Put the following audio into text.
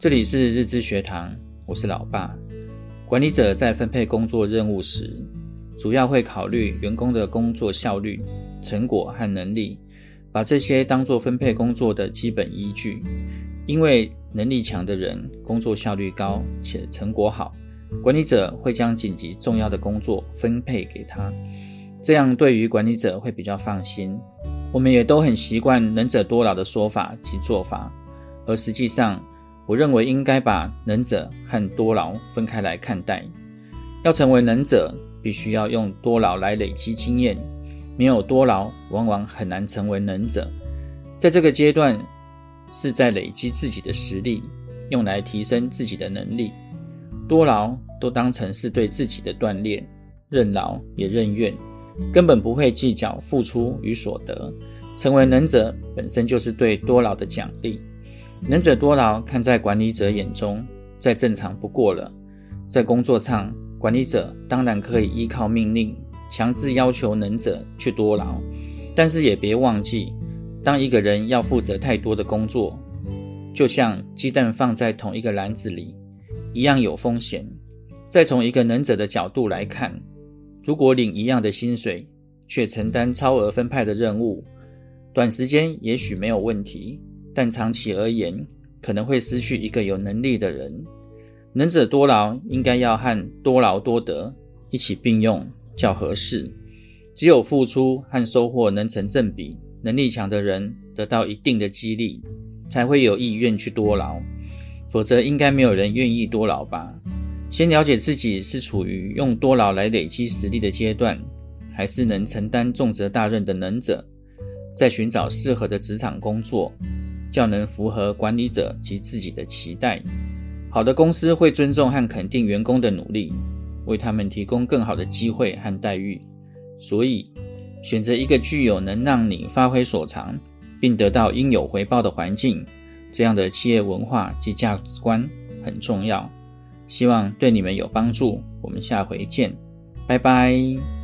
这里是日知学堂，我是老爸。管理者在分配工作任务时，主要会考虑员工的工作效率、成果和能力，把这些当作分配工作的基本依据。因为能力强的人工作效率高且成果好，管理者会将紧急重要的工作分配给他，这样对于管理者会比较放心。我们也都很习惯“能者多劳”的说法及做法，而实际上，我认为应该把能者和多劳分开来看待。要成为能者，必须要用多劳来累积经验；没有多劳，往往很难成为能者。在这个阶段，是在累积自己的实力，用来提升自己的能力。多劳都当成是对自己的锻炼，任劳也任怨，根本不会计较付出与所得。成为能者本身就是对多劳的奖励。能者多劳，看在管理者眼中再正常不过了。在工作上，管理者当然可以依靠命令，强制要求能者去多劳，但是也别忘记，当一个人要负责太多的工作，就像鸡蛋放在同一个篮子里，一样有风险。再从一个能者的角度来看，如果领一样的薪水，却承担超额分派的任务，短时间也许没有问题。但长期而言，可能会失去一个有能力的人。能者多劳应该要和多劳多得一起并用，较合适。只有付出和收获能成正比，能力强的人得到一定的激励，才会有意愿去多劳。否则，应该没有人愿意多劳吧？先了解自己是处于用多劳来累积实力的阶段，还是能承担重责大任的能者，再寻找适合的职场工作。较能符合管理者及自己的期待。好的公司会尊重和肯定员工的努力，为他们提供更好的机会和待遇。所以，选择一个具有能让你发挥所长，并得到应有回报的环境，这样的企业文化及价值观很重要。希望对你们有帮助。我们下回见，拜拜。